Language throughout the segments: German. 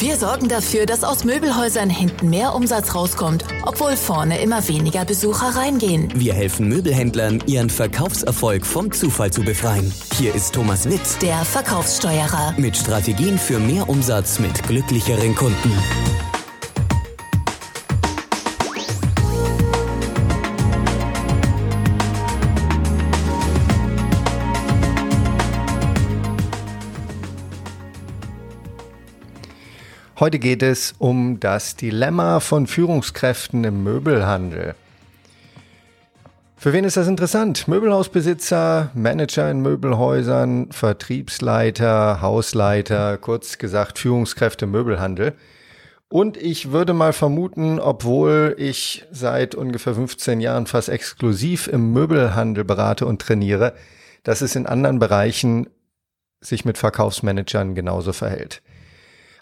Wir sorgen dafür, dass aus Möbelhäusern hinten mehr Umsatz rauskommt, obwohl vorne immer weniger Besucher reingehen. Wir helfen Möbelhändlern, ihren Verkaufserfolg vom Zufall zu befreien. Hier ist Thomas Witt, Der Verkaufssteuerer. mit Strategien für mehr Umsatz mit glücklicheren Kunden. Heute geht es um das Dilemma von Führungskräften im Möbelhandel. Für wen ist das interessant? Möbelhausbesitzer, Manager in Möbelhäusern, Vertriebsleiter, Hausleiter, kurz gesagt Führungskräfte im Möbelhandel. Und ich würde mal vermuten, obwohl ich seit ungefähr 15 Jahren fast exklusiv im Möbelhandel berate und trainiere, dass es in anderen Bereichen sich mit Verkaufsmanagern genauso verhält.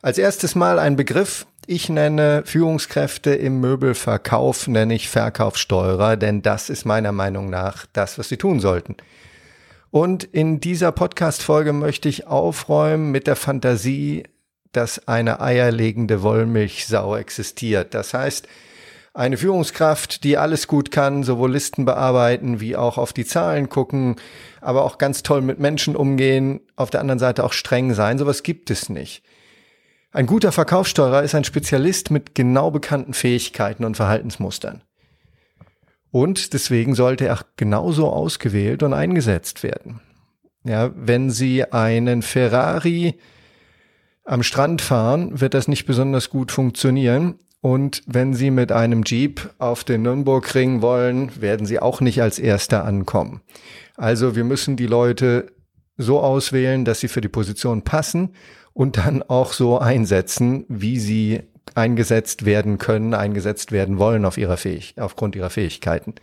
Als erstes mal ein Begriff. Ich nenne Führungskräfte im Möbelverkauf, nenne ich Verkaufssteuerer, denn das ist meiner Meinung nach das, was sie tun sollten. Und in dieser Podcast-Folge möchte ich aufräumen mit der Fantasie, dass eine eierlegende Wollmilchsau existiert. Das heißt, eine Führungskraft, die alles gut kann, sowohl Listen bearbeiten wie auch auf die Zahlen gucken, aber auch ganz toll mit Menschen umgehen, auf der anderen Seite auch streng sein, sowas gibt es nicht. Ein guter Verkaufssteuerer ist ein Spezialist mit genau bekannten Fähigkeiten und Verhaltensmustern. Und deswegen sollte er genauso ausgewählt und eingesetzt werden. Ja, wenn Sie einen Ferrari am Strand fahren, wird das nicht besonders gut funktionieren. Und wenn Sie mit einem Jeep auf den Nürnbergring wollen, werden Sie auch nicht als Erster ankommen. Also wir müssen die Leute so auswählen, dass sie für die Position passen und dann auch so einsetzen, wie sie eingesetzt werden können, eingesetzt werden wollen auf ihrer Fähig aufgrund ihrer Fähigkeiten.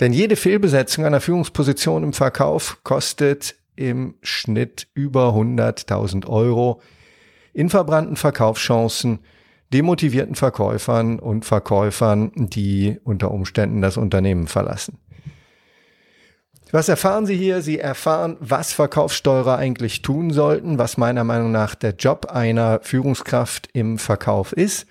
Denn jede Fehlbesetzung einer Führungsposition im Verkauf kostet im Schnitt über 100.000 Euro in verbrannten Verkaufschancen, demotivierten Verkäufern und Verkäufern, die unter Umständen das Unternehmen verlassen. Was erfahren Sie hier? Sie erfahren, was Verkaufssteuerer eigentlich tun sollten, was meiner Meinung nach der Job einer Führungskraft im Verkauf ist,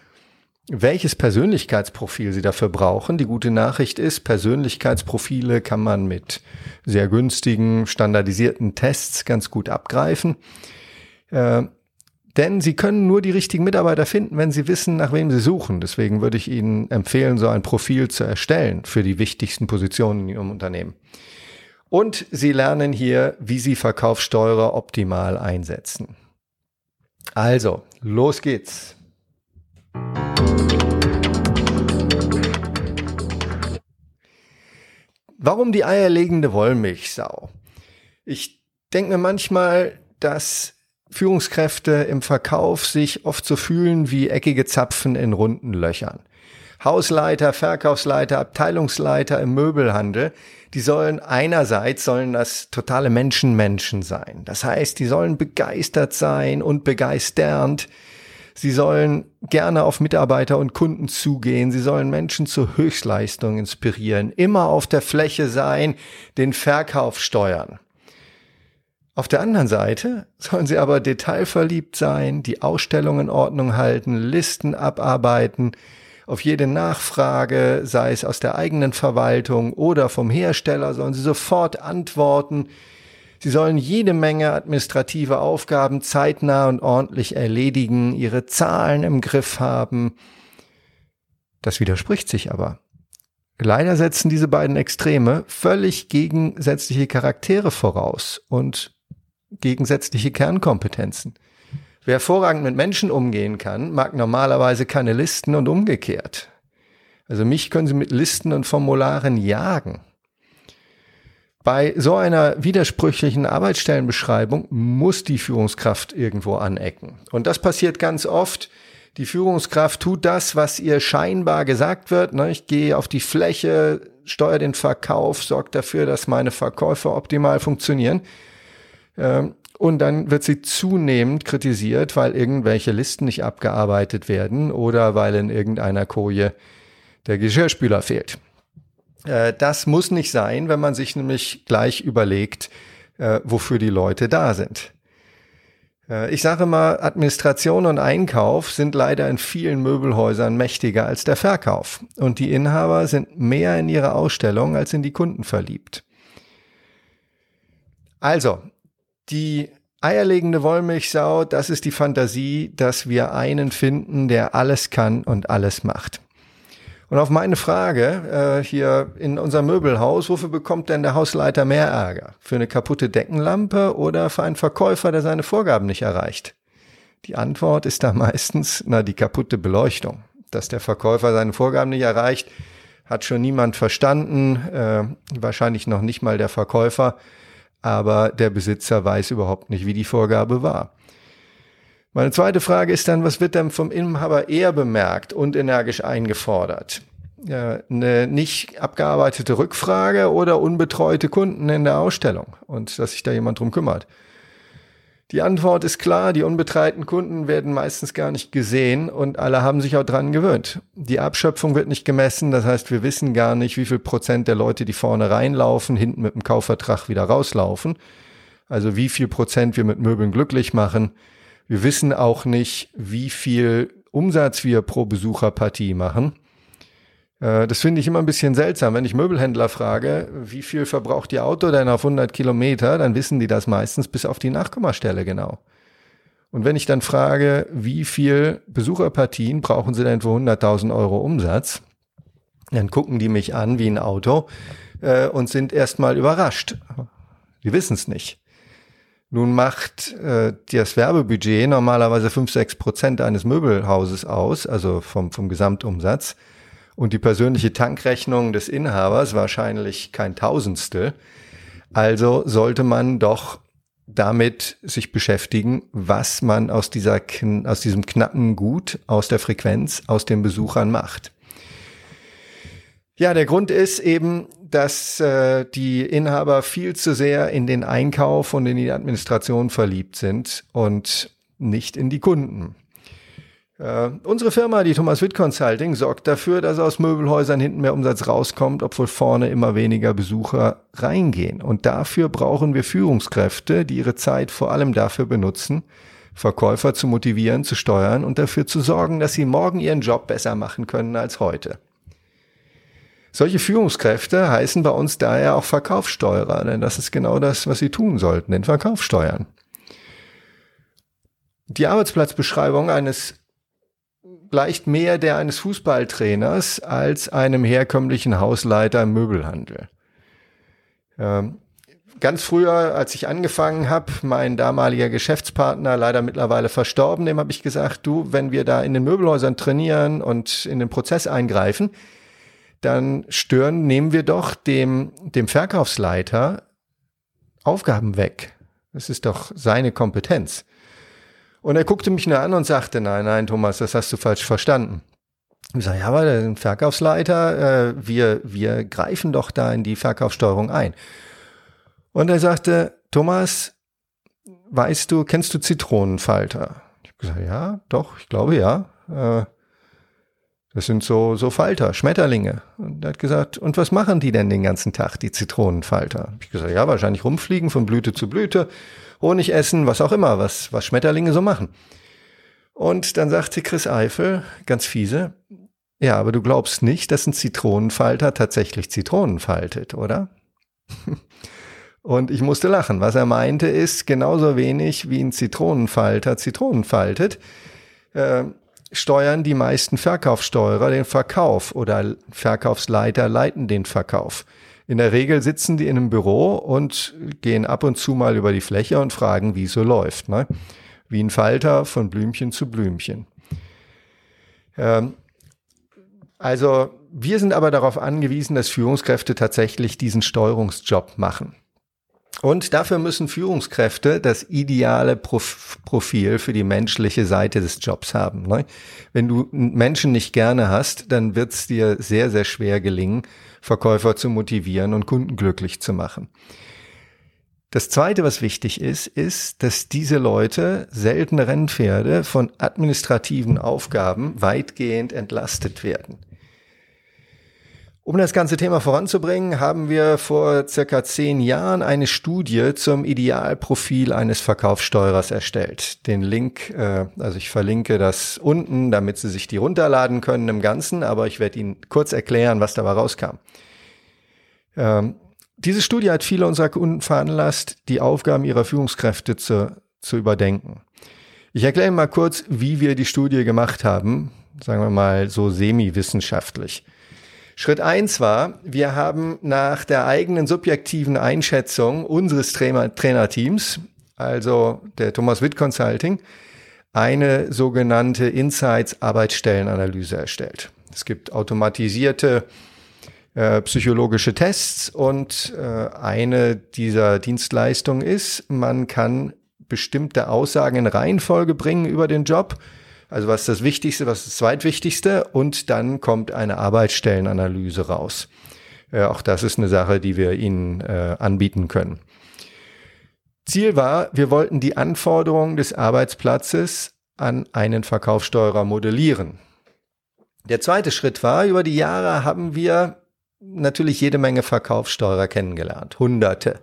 welches Persönlichkeitsprofil Sie dafür brauchen. Die gute Nachricht ist, Persönlichkeitsprofile kann man mit sehr günstigen, standardisierten Tests ganz gut abgreifen. Äh, denn Sie können nur die richtigen Mitarbeiter finden, wenn Sie wissen, nach wem Sie suchen. Deswegen würde ich Ihnen empfehlen, so ein Profil zu erstellen für die wichtigsten Positionen in Ihrem Unternehmen. Und Sie lernen hier, wie Sie Verkaufssteuerer optimal einsetzen. Also, los geht's. Warum die eierlegende Wollmilchsau? Ich denke mir manchmal, dass Führungskräfte im Verkauf sich oft so fühlen wie eckige Zapfen in runden Löchern. Hausleiter, Verkaufsleiter, Abteilungsleiter im Möbelhandel, die sollen einerseits sollen das totale Menschenmenschen sein. Das heißt, die sollen begeistert sein und begeisternd. Sie sollen gerne auf Mitarbeiter und Kunden zugehen. Sie sollen Menschen zur Höchstleistung inspirieren, immer auf der Fläche sein, den Verkauf steuern. Auf der anderen Seite sollen sie aber detailverliebt sein, die Ausstellung in Ordnung halten, Listen abarbeiten, auf jede Nachfrage, sei es aus der eigenen Verwaltung oder vom Hersteller, sollen sie sofort antworten. Sie sollen jede Menge administrative Aufgaben zeitnah und ordentlich erledigen, ihre Zahlen im Griff haben. Das widerspricht sich aber. Leider setzen diese beiden Extreme völlig gegensätzliche Charaktere voraus und gegensätzliche Kernkompetenzen. Wer hervorragend mit Menschen umgehen kann, mag normalerweise keine Listen und umgekehrt. Also mich können Sie mit Listen und Formularen jagen. Bei so einer widersprüchlichen Arbeitsstellenbeschreibung muss die Führungskraft irgendwo anecken. Und das passiert ganz oft. Die Führungskraft tut das, was ihr scheinbar gesagt wird. Ne? Ich gehe auf die Fläche, steuere den Verkauf, sorge dafür, dass meine Verkäufe optimal funktionieren. Ähm, und dann wird sie zunehmend kritisiert, weil irgendwelche Listen nicht abgearbeitet werden oder weil in irgendeiner Koje der Geschirrspüler fehlt. Äh, das muss nicht sein, wenn man sich nämlich gleich überlegt, äh, wofür die Leute da sind. Äh, ich sage mal, Administration und Einkauf sind leider in vielen Möbelhäusern mächtiger als der Verkauf. Und die Inhaber sind mehr in ihre Ausstellung als in die Kunden verliebt. Also, die eierlegende Wollmilchsau, das ist die Fantasie, dass wir einen finden, der alles kann und alles macht. Und auf meine Frage äh, hier in unserem Möbelhaus, wofür bekommt denn der Hausleiter mehr Ärger? Für eine kaputte Deckenlampe oder für einen Verkäufer, der seine Vorgaben nicht erreicht? Die Antwort ist da meistens, na, die kaputte Beleuchtung. Dass der Verkäufer seine Vorgaben nicht erreicht, hat schon niemand verstanden, äh, wahrscheinlich noch nicht mal der Verkäufer, aber der Besitzer weiß überhaupt nicht, wie die Vorgabe war. Meine zweite Frage ist dann, was wird denn vom Inhaber eher bemerkt und energisch eingefordert? Ja, eine nicht abgearbeitete Rückfrage oder unbetreute Kunden in der Ausstellung und dass sich da jemand drum kümmert. Die Antwort ist klar, die unbetreiten Kunden werden meistens gar nicht gesehen und alle haben sich auch dran gewöhnt. Die Abschöpfung wird nicht gemessen, das heißt, wir wissen gar nicht, wie viel Prozent der Leute, die vorne reinlaufen, hinten mit dem Kaufvertrag wieder rauslaufen. Also wie viel Prozent wir mit Möbeln glücklich machen. Wir wissen auch nicht, wie viel Umsatz wir pro Besucherpartie machen. Äh, das finde ich immer ein bisschen seltsam. Wenn ich Möbelhändler frage, wie viel verbraucht Ihr Auto denn auf 100 Kilometer, dann wissen die das meistens bis auf die Nachkommastelle genau. Und wenn ich dann frage, wie viel Besucherpartien brauchen Sie denn für 100.000 Euro Umsatz, dann gucken die mich an wie ein Auto äh, und sind erstmal überrascht. Die wissen es nicht. Nun macht äh, das Werbebudget normalerweise 5, 6 Prozent eines Möbelhauses aus, also vom, vom Gesamtumsatz. Und die persönliche Tankrechnung des Inhabers wahrscheinlich kein Tausendstel. Also sollte man doch damit sich beschäftigen, was man aus dieser, aus diesem knappen Gut, aus der Frequenz, aus den Besuchern macht. Ja, der Grund ist eben, dass äh, die Inhaber viel zu sehr in den Einkauf und in die Administration verliebt sind und nicht in die Kunden. Äh, unsere Firma, die Thomas Witt Consulting, sorgt dafür, dass aus Möbelhäusern hinten mehr Umsatz rauskommt, obwohl vorne immer weniger Besucher reingehen. Und dafür brauchen wir Führungskräfte, die ihre Zeit vor allem dafür benutzen, Verkäufer zu motivieren, zu steuern und dafür zu sorgen, dass sie morgen ihren Job besser machen können als heute. Solche Führungskräfte heißen bei uns daher auch Verkaufssteuerer, denn das ist genau das, was sie tun sollten, den Verkauf steuern. Die Arbeitsplatzbeschreibung eines gleicht mehr der eines Fußballtrainers als einem herkömmlichen Hausleiter im Möbelhandel. Ähm, ganz früher, als ich angefangen habe, mein damaliger Geschäftspartner, leider mittlerweile verstorben, dem habe ich gesagt, du, wenn wir da in den Möbelhäusern trainieren und in den Prozess eingreifen, dann stören, nehmen wir doch dem, dem Verkaufsleiter Aufgaben weg. Das ist doch seine Kompetenz. Und er guckte mich nur an und sagte, nein, nein, Thomas, das hast du falsch verstanden. Ich sage, ja, aber der Verkaufsleiter, äh, wir, wir greifen doch da in die Verkaufssteuerung ein. Und er sagte, Thomas, weißt du, kennst du Zitronenfalter? Ich habe gesagt, ja, doch, ich glaube ja. Äh, das sind so, so Falter, Schmetterlinge. Und er hat gesagt, und was machen die denn den ganzen Tag, die Zitronenfalter? Ich gesagt, ja, wahrscheinlich rumfliegen von Blüte zu Blüte, Honig essen, was auch immer, was, was Schmetterlinge so machen. Und dann sagte Chris Eifel, ganz fiese, ja, aber du glaubst nicht, dass ein Zitronenfalter tatsächlich Zitronen faltet, oder? Und ich musste lachen. Was er meinte ist, genauso wenig wie ein Zitronenfalter Zitronen faltet, äh, steuern die meisten Verkaufssteuerer den Verkauf oder Verkaufsleiter leiten den Verkauf. In der Regel sitzen die in einem Büro und gehen ab und zu mal über die Fläche und fragen, wie es so läuft. Ne? Wie ein Falter von Blümchen zu Blümchen. Ähm, also wir sind aber darauf angewiesen, dass Führungskräfte tatsächlich diesen Steuerungsjob machen. Und dafür müssen Führungskräfte das ideale Profil für die menschliche Seite des Jobs haben. Ne? Wenn du Menschen nicht gerne hast, dann wird es dir sehr, sehr schwer gelingen, Verkäufer zu motivieren und Kunden glücklich zu machen. Das Zweite, was wichtig ist, ist, dass diese Leute, seltene Rennpferde, von administrativen Aufgaben weitgehend entlastet werden. Um das ganze Thema voranzubringen, haben wir vor circa zehn Jahren eine Studie zum Idealprofil eines Verkaufssteuerers erstellt. Den Link, äh, also ich verlinke das unten, damit Sie sich die runterladen können im Ganzen, aber ich werde Ihnen kurz erklären, was dabei rauskam. Ähm, diese Studie hat viele unserer Kunden veranlasst, die Aufgaben ihrer Führungskräfte zu, zu überdenken. Ich erkläre mal kurz, wie wir die Studie gemacht haben, sagen wir mal so semi-wissenschaftlich. Schritt eins war, wir haben nach der eigenen subjektiven Einschätzung unseres Trainer Trainerteams, also der Thomas Witt Consulting, eine sogenannte Insights Arbeitsstellenanalyse erstellt. Es gibt automatisierte äh, psychologische Tests und äh, eine dieser Dienstleistungen ist, man kann bestimmte Aussagen in Reihenfolge bringen über den Job also was ist das Wichtigste, was ist das Zweitwichtigste und dann kommt eine Arbeitsstellenanalyse raus. Äh, auch das ist eine Sache, die wir Ihnen äh, anbieten können. Ziel war, wir wollten die Anforderungen des Arbeitsplatzes an einen Verkaufssteuerer modellieren. Der zweite Schritt war, über die Jahre haben wir natürlich jede Menge Verkaufssteuerer kennengelernt, Hunderte.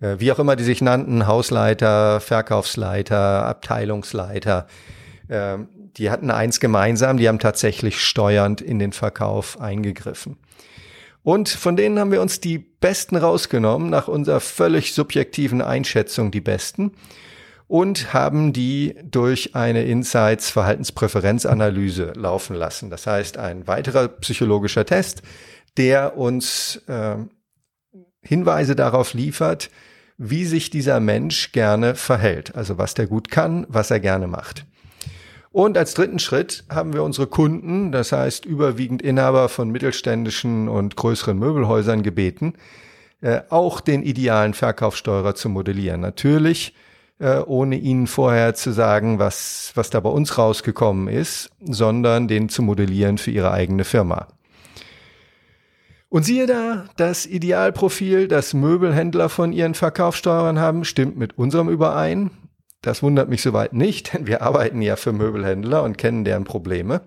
Äh, wie auch immer die sich nannten, Hausleiter, Verkaufsleiter, Abteilungsleiter. Ähm, die hatten eins gemeinsam, die haben tatsächlich steuernd in den Verkauf eingegriffen. Und von denen haben wir uns die besten rausgenommen, nach unserer völlig subjektiven Einschätzung die besten und haben die durch eine Insights Verhaltenspräferenzanalyse laufen lassen. Das heißt, ein weiterer psychologischer Test, der uns äh, Hinweise darauf liefert, wie sich dieser Mensch gerne verhält, also was der gut kann, was er gerne macht. Und als dritten Schritt haben wir unsere Kunden, das heißt überwiegend Inhaber von mittelständischen und größeren Möbelhäusern gebeten, äh, auch den idealen Verkaufssteuerer zu modellieren. Natürlich äh, ohne ihnen vorher zu sagen, was, was da bei uns rausgekommen ist, sondern den zu modellieren für ihre eigene Firma. Und siehe da, das Idealprofil, das Möbelhändler von ihren Verkaufssteuerern haben, stimmt mit unserem überein. Das wundert mich soweit nicht, denn wir arbeiten ja für Möbelhändler und kennen deren Probleme.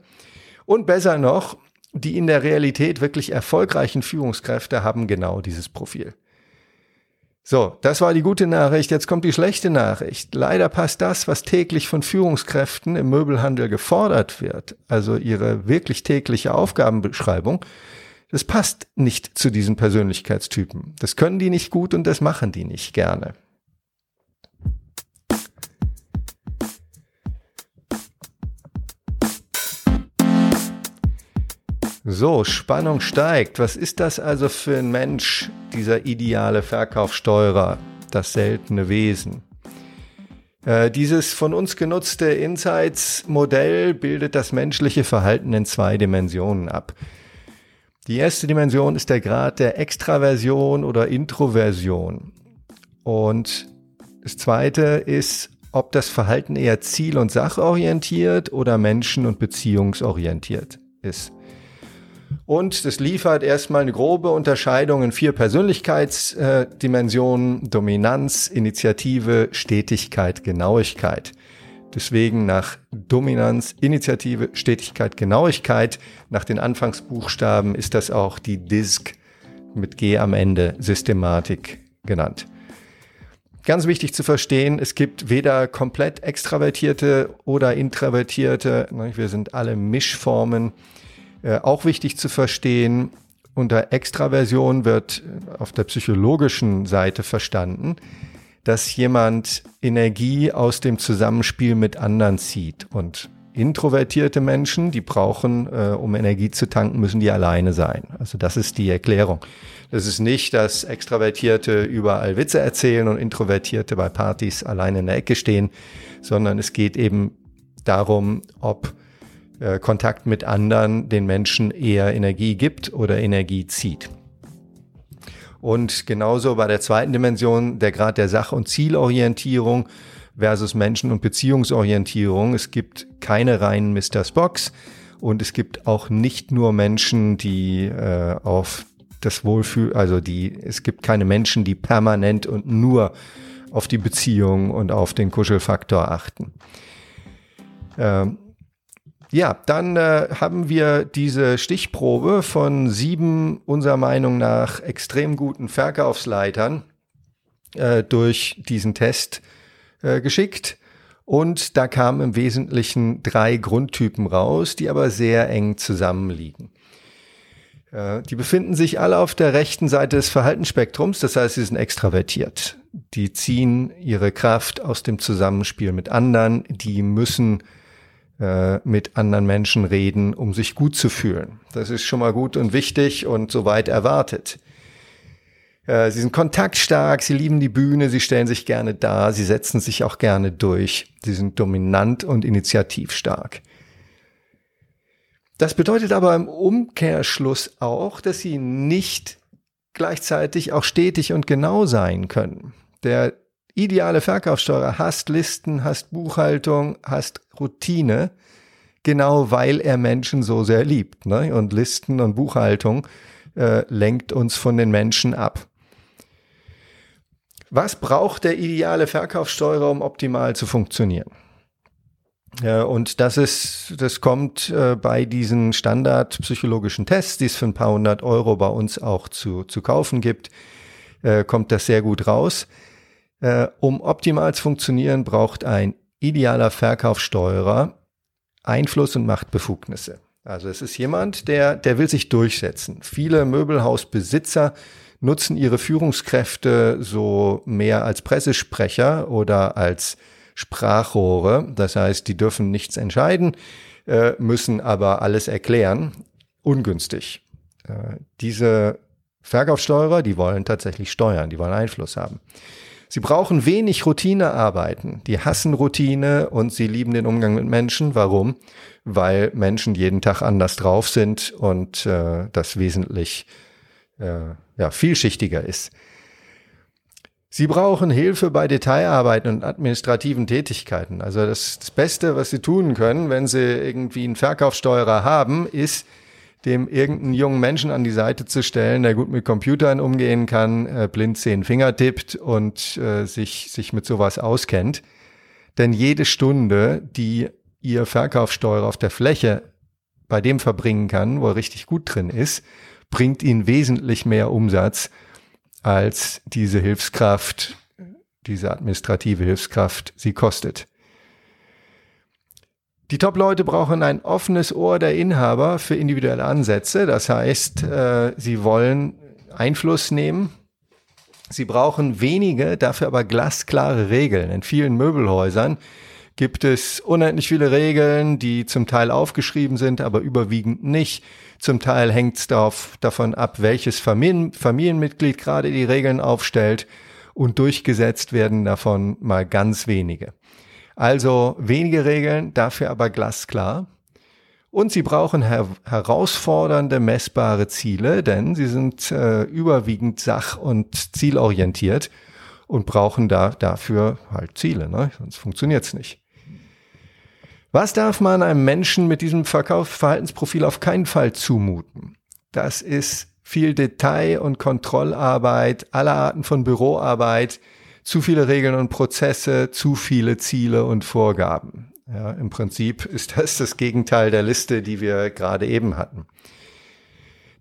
Und besser noch, die in der Realität wirklich erfolgreichen Führungskräfte haben genau dieses Profil. So, das war die gute Nachricht. Jetzt kommt die schlechte Nachricht. Leider passt das, was täglich von Führungskräften im Möbelhandel gefordert wird, also ihre wirklich tägliche Aufgabenbeschreibung, das passt nicht zu diesen Persönlichkeitstypen. Das können die nicht gut und das machen die nicht gerne. So, Spannung steigt. Was ist das also für ein Mensch, dieser ideale Verkaufssteurer, das seltene Wesen? Äh, dieses von uns genutzte Insights-Modell bildet das menschliche Verhalten in zwei Dimensionen ab. Die erste Dimension ist der Grad der Extraversion oder Introversion. Und das zweite ist, ob das Verhalten eher ziel- und sachorientiert oder menschen- und beziehungsorientiert ist. Und das liefert erstmal eine grobe Unterscheidung in vier Persönlichkeitsdimensionen. Dominanz, Initiative, Stetigkeit, Genauigkeit. Deswegen nach Dominanz, Initiative, Stetigkeit, Genauigkeit, nach den Anfangsbuchstaben ist das auch die DISC mit G am Ende Systematik genannt. Ganz wichtig zu verstehen, es gibt weder komplett extravertierte oder introvertierte, wir sind alle Mischformen äh, auch wichtig zu verstehen, unter Extraversion wird auf der psychologischen Seite verstanden, dass jemand Energie aus dem Zusammenspiel mit anderen zieht. Und introvertierte Menschen, die brauchen, äh, um Energie zu tanken, müssen die alleine sein. Also das ist die Erklärung. Das ist nicht, dass Extravertierte überall Witze erzählen und Introvertierte bei Partys alleine in der Ecke stehen, sondern es geht eben darum, ob äh, Kontakt mit anderen den Menschen eher Energie gibt oder Energie zieht. Und genauso bei der zweiten Dimension der Grad der Sach- und Zielorientierung versus Menschen- und Beziehungsorientierung. Es gibt keine reinen Mr. Spocks und es gibt auch nicht nur Menschen, die äh, auf das Wohlfühl, also die, es gibt keine Menschen, die permanent und nur auf die Beziehung und auf den Kuschelfaktor achten. Ähm, Ja, dann äh, haben wir diese Stichprobe von sieben unserer Meinung nach extrem guten Verkaufsleitern äh, durch diesen Test äh, geschickt. Und da kamen im Wesentlichen drei Grundtypen raus, die aber sehr eng zusammenliegen. Äh, die befinden sich alle auf der rechten Seite des Verhaltensspektrums, das heißt, sie sind extravertiert. Die ziehen ihre Kraft aus dem Zusammenspiel mit anderen, die müssen äh, mit anderen Menschen reden, um sich gut zu fühlen. Das ist schon mal gut und wichtig und soweit erwartet. Äh, sie sind kontaktstark, sie lieben die Bühne, sie stellen sich gerne dar, sie setzen sich auch gerne durch. Sie sind dominant und initiativstark. Das bedeutet aber im Umkehrschluss auch, dass sie nicht gleichzeitig auch stetig und genau sein können. Der ideale Verkaufssteuerer hasst Listen, hasst Buchhaltung, hasst Routine, genau weil er Menschen so sehr liebt. Ne? Und Listen und Buchhaltung äh, lenkt uns von den Menschen ab. Was braucht der ideale Verkaufssteuerer, um optimal zu funktionieren? Ja, und das ist, das kommt äh, bei diesen standardpsychologischen Tests, die es für ein paar hundert Euro bei uns auch zu, zu kaufen gibt, äh, kommt das sehr gut raus. Äh, um optimal zu funktionieren, braucht ein idealer Verkaufssteuerer Einfluss und Machtbefugnisse. Also es ist jemand, der, der will sich durchsetzen. Viele Möbelhausbesitzer nutzen ihre Führungskräfte so mehr als Pressesprecher oder als Sprachrohre. Das heißt, die dürfen nichts entscheiden, äh, müssen aber alles erklären. Ungünstig. Äh, diese Verkaufssteuerer, die wollen tatsächlich steuern, die wollen Einfluss haben. Sie brauchen wenig Routinearbeiten. Die hassen Routine und sie lieben den Umgang mit Menschen. Warum? Weil Menschen jeden Tag anders drauf sind und äh, das wesentlich äh, ja, vielschichtiger ist. Sie brauchen Hilfe bei Detailarbeiten und administrativen Tätigkeiten. Also das, das, Beste, was Sie tun können, wenn Sie irgendwie einen Verkaufssteuerer haben, ist, dem irgendeinen jungen Menschen an die Seite zu stellen, der gut mit Computern umgehen kann, äh, blind zehn Finger tippt und äh, sich, sich mit sowas auskennt. Denn jede Stunde, die Ihr Verkaufssteuerer auf der Fläche bei dem verbringen kann, wo er richtig gut drin ist, bringt Ihnen wesentlich mehr Umsatz, als diese Hilfskraft, diese administrative Hilfskraft sie kostet. Die Top-Leute brauchen ein offenes Ohr der Inhaber für individuelle Ansätze. Das heißt, äh, sie wollen Einfluss nehmen. Sie brauchen wenige, dafür aber glasklare Regeln. In vielen Möbelhäusern gibt es unendlich viele Regeln, die zum Teil aufgeschrieben sind, aber überwiegend nicht. Zum Teil hängt es davon ab, welches Familien, Familienmitglied gerade die Regeln aufstellt und durchgesetzt werden davon mal ganz wenige. Also wenige Regeln, dafür aber glasklar. Und sie brauchen her herausfordernde, messbare Ziele, denn sie sind äh, überwiegend sach- und zielorientiert und brauchen da dafür halt Ziele, ne? sonst funktioniert's nicht. Was darf man einem Menschen mit diesem Verkaufsverhaltensprofil auf keinen Fall zumuten? Das ist viel Detail- und Kontrollarbeit, aller Arten von Büroarbeit, zu viele Regeln und Prozesse, zu viele Ziele und Vorgaben. Ja, Im Prinzip ist das das Gegenteil der Liste, die wir gerade eben hatten.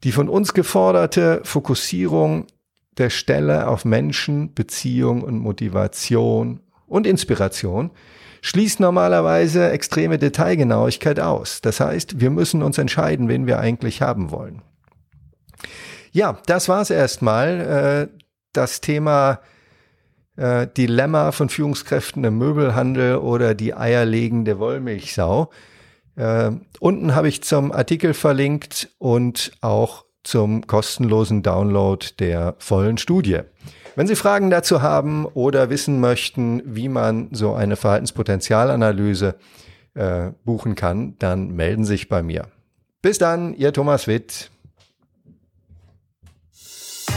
Die von uns geforderte Fokussierung der Stelle auf Menschen, Beziehung und Motivation und Inspiration schließt normalerweise extreme Detailgenauigkeit aus. Das heißt, wir müssen uns entscheiden, wen wir eigentlich haben wollen. Ja, das war's erstmal. Äh, das Thema äh, Dilemma von Führungskräften im Möbelhandel oder die eierlegende Wollmilchsau. Äh, unten habe ich zum Artikel verlinkt und auch zum kostenlosen Download der vollen Studie. Wenn Sie Fragen dazu haben oder wissen möchten, wie man so eine Verhaltenspotenzialanalyse äh, buchen kann, dann melden Sie sich bei mir. Bis dann, Ihr Thomas Witt.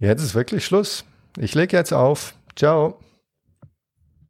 Jetzt ist wirklich Schluss. Ich lege jetzt auf. Ciao.